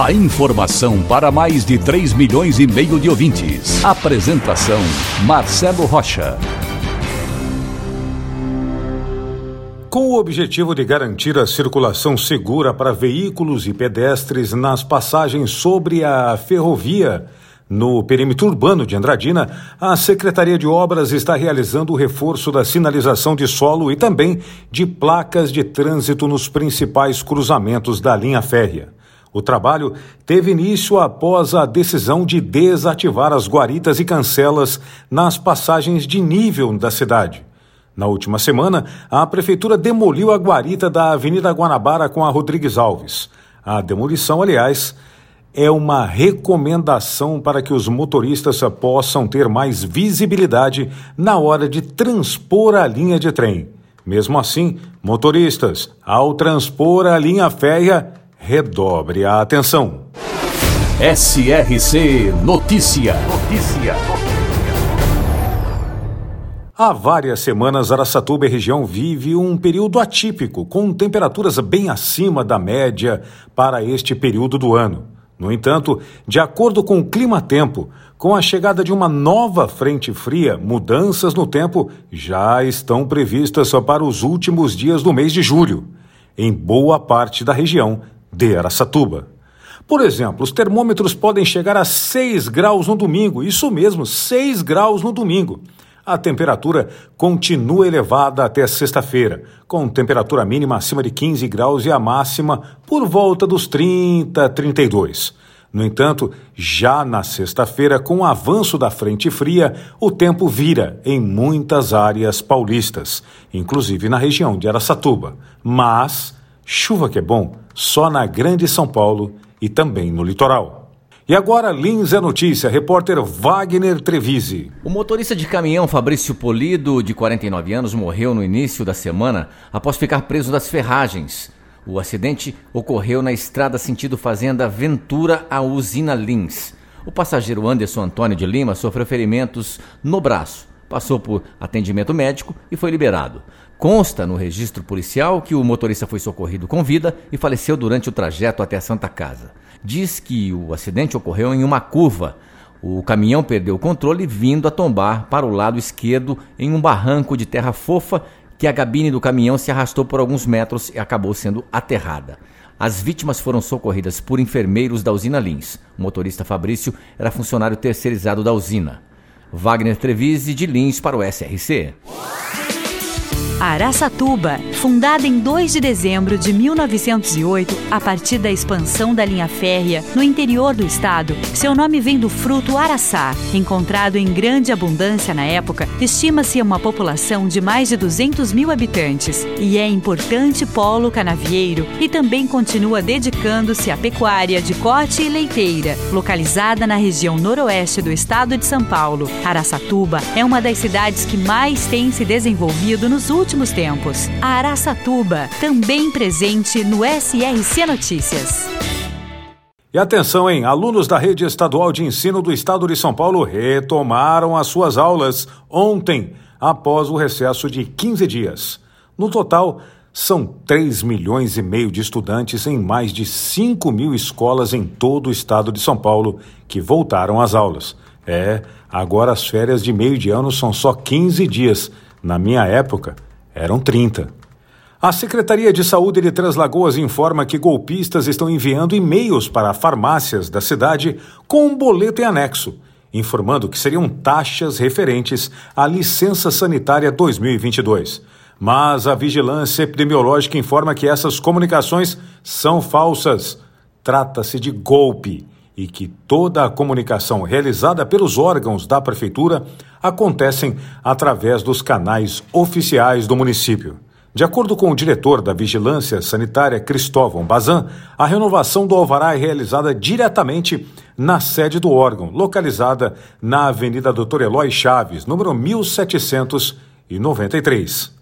A informação para mais de 3 milhões e meio de ouvintes. Apresentação Marcelo Rocha. Com o objetivo de garantir a circulação segura para veículos e pedestres nas passagens sobre a ferrovia, no perímetro urbano de Andradina, a Secretaria de Obras está realizando o reforço da sinalização de solo e também de placas de trânsito nos principais cruzamentos da linha férrea. O trabalho teve início após a decisão de desativar as guaritas e cancelas nas passagens de nível da cidade. Na última semana, a Prefeitura demoliu a guarita da Avenida Guanabara com a Rodrigues Alves. A demolição, aliás, é uma recomendação para que os motoristas possam ter mais visibilidade na hora de transpor a linha de trem. Mesmo assim, motoristas, ao transpor a linha férrea, redobre a atenção. SRC Notícia. Notícia. Há várias semanas, Araçatuba e região vive um período atípico, com temperaturas bem acima da média para este período do ano. No entanto, de acordo com o clima-tempo, com a chegada de uma nova frente fria, mudanças no tempo já estão previstas para os últimos dias do mês de julho, em boa parte da região de Araçatuba. Por exemplo, os termômetros podem chegar a 6 graus no domingo, isso mesmo, 6 graus no domingo. A temperatura continua elevada até sexta-feira, com temperatura mínima acima de 15 graus e a máxima por volta dos 30, 32. No entanto, já na sexta-feira, com o avanço da frente fria, o tempo vira em muitas áreas paulistas, inclusive na região de Araçatuba. Mas chuva que é bom só na Grande São Paulo e também no litoral. E agora, Lins é notícia, repórter Wagner Trevisi. O motorista de caminhão Fabrício Polido, de 49 anos, morreu no início da semana após ficar preso das ferragens. O acidente ocorreu na estrada sentido Fazenda Ventura à usina Lins. O passageiro Anderson Antônio de Lima sofreu ferimentos no braço, passou por atendimento médico e foi liberado. Consta no registro policial que o motorista foi socorrido com vida e faleceu durante o trajeto até a Santa Casa diz que o acidente ocorreu em uma curva. O caminhão perdeu o controle vindo a tombar para o lado esquerdo em um barranco de terra fofa que a cabine do caminhão se arrastou por alguns metros e acabou sendo aterrada. As vítimas foram socorridas por enfermeiros da usina Lins. O motorista Fabrício era funcionário terceirizado da usina. Wagner Trevise de Lins para o SRC. Araçatuba, fundada em 2 de dezembro de 1908, a partir da expansão da linha férrea no interior do estado, seu nome vem do fruto araçá, encontrado em grande abundância na época, estima-se uma população de mais de 200 mil habitantes. E é importante polo canavieiro e também continua dedicando-se à pecuária de corte e leiteira, localizada na região noroeste do estado de São Paulo. Araçatuba é uma das cidades que mais tem se desenvolvido nos últimos últimos tempos. A Araçatuba, também presente no SRC Notícias. E atenção, hein? Alunos da Rede Estadual de Ensino do Estado de São Paulo retomaram as suas aulas ontem, após o recesso de 15 dias. No total, são 3 milhões e meio de estudantes em mais de 5 mil escolas em todo o estado de São Paulo que voltaram às aulas. É, agora as férias de meio de ano são só 15 dias. Na minha época, eram 30. A Secretaria de Saúde de Três Lagoas informa que golpistas estão enviando e-mails para farmácias da cidade com um boleto em anexo, informando que seriam taxas referentes à licença sanitária 2022. Mas a vigilância epidemiológica informa que essas comunicações são falsas. Trata-se de golpe e que toda a comunicação realizada pelos órgãos da prefeitura acontecem através dos canais oficiais do município. De acordo com o diretor da Vigilância Sanitária, Cristóvão Bazan, a renovação do alvará é realizada diretamente na sede do órgão, localizada na Avenida Doutor Eloy Chaves, número 1793.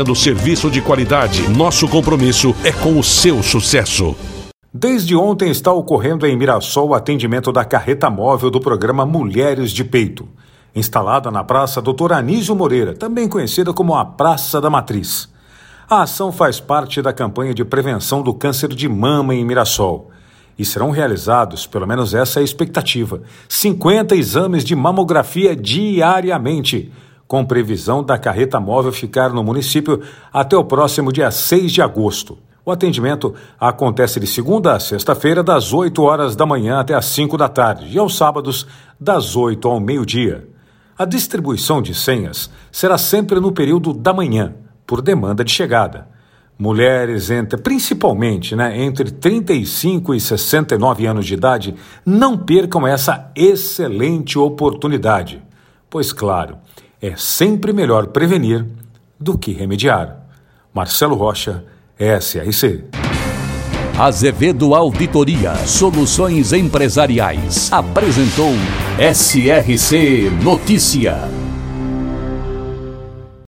oferecendo serviço de qualidade. Nosso compromisso é com o seu sucesso. Desde ontem está ocorrendo em Mirassol o atendimento da carreta móvel do programa Mulheres de Peito, instalada na Praça Doutor Anísio Moreira, também conhecida como a Praça da Matriz. A ação faz parte da campanha de prevenção do câncer de mama em Mirassol. E serão realizados, pelo menos essa é a expectativa, 50 exames de mamografia diariamente com previsão da carreta móvel ficar no município até o próximo dia 6 de agosto. O atendimento acontece de segunda a sexta-feira, das 8 horas da manhã até as 5 da tarde, e aos sábados, das 8 ao meio-dia. A distribuição de senhas será sempre no período da manhã, por demanda de chegada. Mulheres entre, principalmente, né, entre 35 e 69 anos de idade, não percam essa excelente oportunidade. Pois, claro, é sempre melhor prevenir do que remediar. Marcelo Rocha, SRC. Azevedo Auditoria Soluções Empresariais apresentou SRC Notícia.